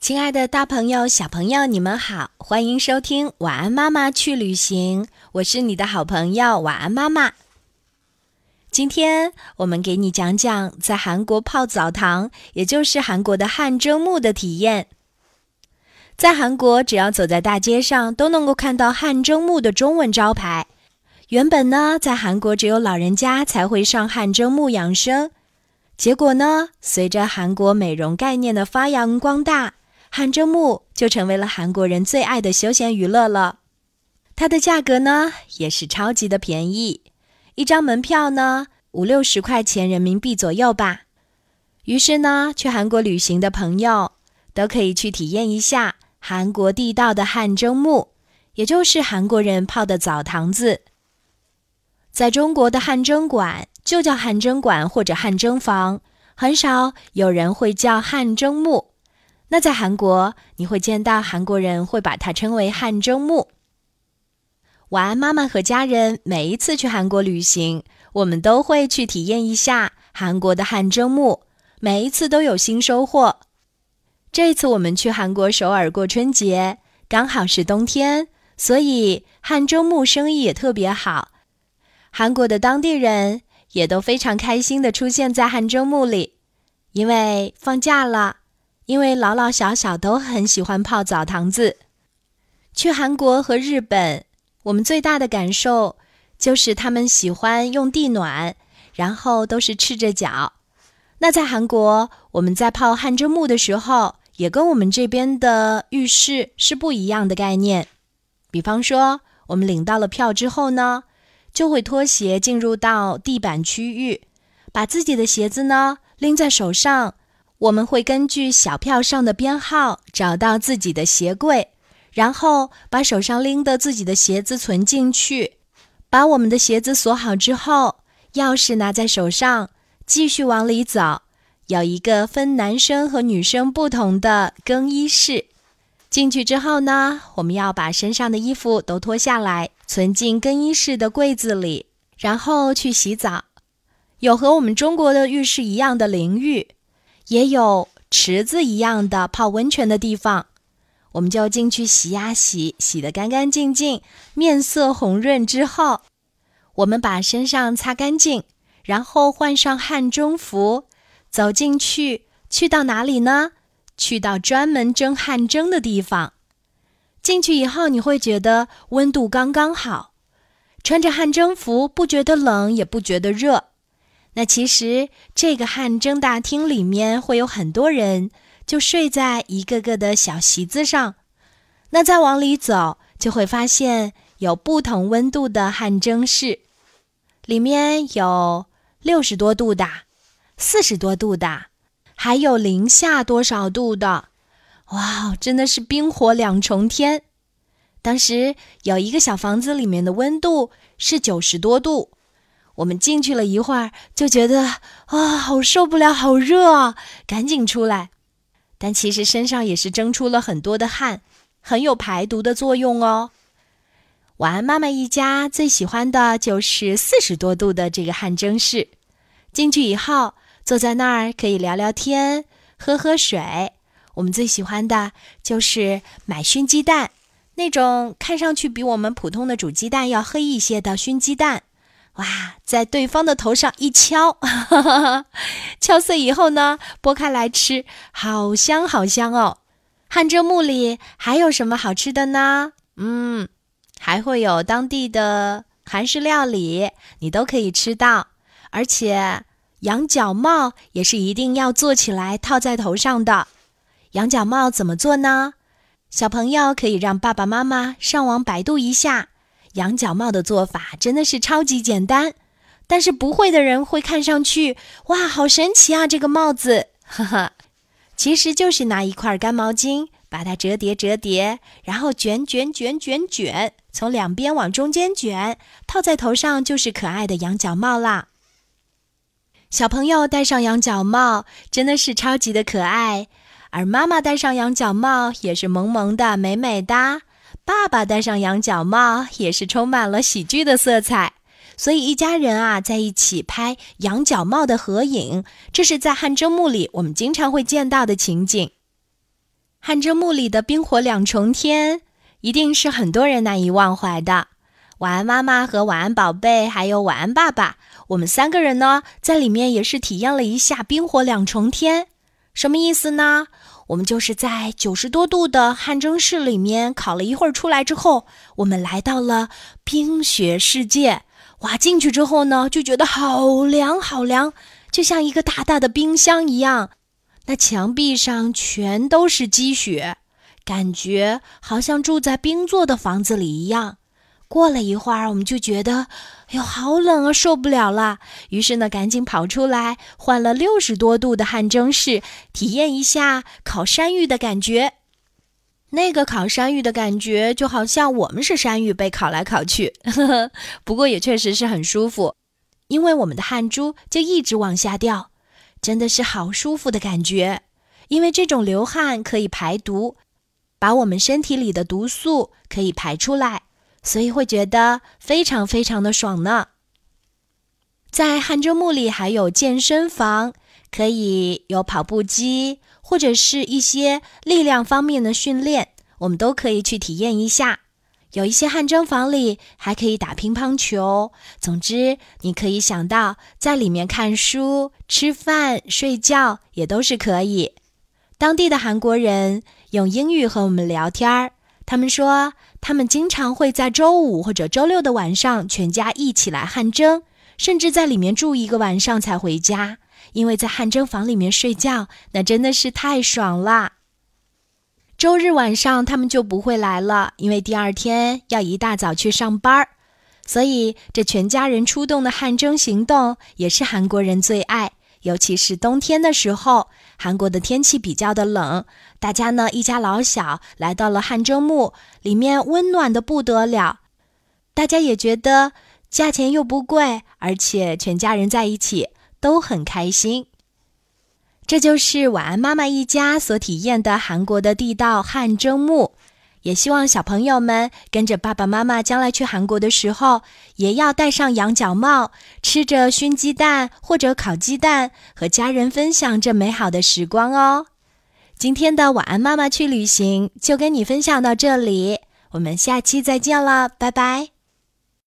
亲爱的，大朋友、小朋友，你们好，欢迎收听《晚安妈妈去旅行》，我是你的好朋友晚安妈妈。今天我们给你讲讲在韩国泡澡堂，也就是韩国的汗蒸木的体验。在韩国，只要走在大街上，都能够看到汗蒸木的中文招牌。原本呢，在韩国只有老人家才会上汗蒸木养生，结果呢，随着韩国美容概念的发扬光大。汗蒸木就成为了韩国人最爱的休闲娱乐了，它的价格呢也是超级的便宜，一张门票呢五六十块钱人民币左右吧。于是呢，去韩国旅行的朋友都可以去体验一下韩国地道的汗蒸木，也就是韩国人泡的澡堂子。在中国的汗蒸馆就叫汗蒸馆或者汗蒸房，很少有人会叫汗蒸木。那在韩国，你会见到韩国人会把它称为汗蒸木。晚安，妈妈和家人每一次去韩国旅行，我们都会去体验一下韩国的汗蒸木，每一次都有新收获。这次我们去韩国首尔过春节，刚好是冬天，所以汗蒸木生意也特别好。韩国的当地人也都非常开心的出现在汗蒸木里，因为放假了。因为老老小小都很喜欢泡澡堂子，去韩国和日本，我们最大的感受就是他们喜欢用地暖，然后都是赤着脚。那在韩国，我们在泡汗蒸木的时候，也跟我们这边的浴室是不一样的概念。比方说，我们领到了票之后呢，就会脱鞋进入到地板区域，把自己的鞋子呢拎在手上。我们会根据小票上的编号找到自己的鞋柜，然后把手上拎的自己的鞋子存进去，把我们的鞋子锁好之后，钥匙拿在手上，继续往里走。有一个分男生和女生不同的更衣室，进去之后呢，我们要把身上的衣服都脱下来，存进更衣室的柜子里，然后去洗澡。有和我们中国的浴室一样的淋浴。也有池子一样的泡温泉的地方，我们就进去洗呀洗，洗得干干净净，面色红润之后，我们把身上擦干净，然后换上汗蒸服，走进去，去到哪里呢？去到专门蒸汗蒸的地方。进去以后，你会觉得温度刚刚好，穿着汗蒸服不觉得冷，也不觉得热。那其实这个汗蒸大厅里面会有很多人，就睡在一个个的小席子上。那再往里走，就会发现有不同温度的汗蒸室，里面有六十多度的、四十多度的，还有零下多少度的。哇，真的是冰火两重天！当时有一个小房子里面的温度是九十多度。我们进去了一会儿，就觉得啊，好受不了，好热啊，赶紧出来。但其实身上也是蒸出了很多的汗，很有排毒的作用哦。晚安，妈妈一家最喜欢的就是四十多度的这个汗蒸室。进去以后，坐在那儿可以聊聊天，喝喝水。我们最喜欢的就是买熏鸡蛋，那种看上去比我们普通的煮鸡蛋要黑一些的熏鸡蛋。哇，在对方的头上一敲，敲碎以后呢，剥开来吃，好香好香哦！汗蒸木里还有什么好吃的呢？嗯，还会有当地的韩式料理，你都可以吃到。而且羊角帽也是一定要做起来套在头上的。羊角帽怎么做呢？小朋友可以让爸爸妈妈上网百度一下。羊角帽的做法真的是超级简单，但是不会的人会看上去哇，好神奇啊！这个帽子，哈哈，其实就是拿一块干毛巾，把它折叠折叠，然后卷卷卷卷卷，从两边往中间卷，套在头上就是可爱的羊角帽啦。小朋友戴上羊角帽真的是超级的可爱，而妈妈戴上羊角帽也是萌萌的、美美的。爸爸戴上羊角帽也是充满了喜剧的色彩，所以一家人啊在一起拍羊角帽的合影，这是在汗蒸木里我们经常会见到的情景。汗蒸木里的冰火两重天，一定是很多人难以忘怀的。晚安妈妈和晚安宝贝，还有晚安爸爸，我们三个人呢，在里面也是体验了一下冰火两重天。什么意思呢？我们就是在九十多度的汗蒸室里面烤了一会儿，出来之后，我们来到了冰雪世界。哇，进去之后呢，就觉得好凉好凉，就像一个大大的冰箱一样。那墙壁上全都是积雪，感觉好像住在冰做的房子里一样。过了一会儿，我们就觉得，哎呦，好冷啊，受不了了。于是呢，赶紧跑出来换了六十多度的汗蒸室，体验一下烤山芋的感觉。那个烤山芋的感觉，就好像我们是山芋被烤来烤去呵呵。不过也确实是很舒服，因为我们的汗珠就一直往下掉。真的是好舒服的感觉，因为这种流汗可以排毒，把我们身体里的毒素可以排出来，所以会觉得非常非常的爽呢。在汗蒸木里还有健身房，可以有跑步机或者是一些力量方面的训练，我们都可以去体验一下。有一些汗蒸房里还可以打乒乓球，总之你可以想到在里面看书、吃饭、睡觉也都是可以。当地的韩国人用英语和我们聊天儿，他们说他们经常会在周五或者周六的晚上全家一起来汗蒸，甚至在里面住一个晚上才回家，因为在汗蒸房里面睡觉那真的是太爽了。周日晚上他们就不会来了，因为第二天要一大早去上班。所以这全家人出动的汗蒸行动也是韩国人最爱，尤其是冬天的时候，韩国的天气比较的冷，大家呢一家老小来到了汗蒸木里面，温暖的不得了。大家也觉得价钱又不贵，而且全家人在一起都很开心。这就是晚安妈妈一家所体验的韩国的地道汗蒸木，也希望小朋友们跟着爸爸妈妈将来去韩国的时候，也要戴上羊角帽，吃着熏鸡蛋或者烤鸡蛋，和家人分享这美好的时光哦。今天的晚安妈妈去旅行就跟你分享到这里，我们下期再见了，拜拜。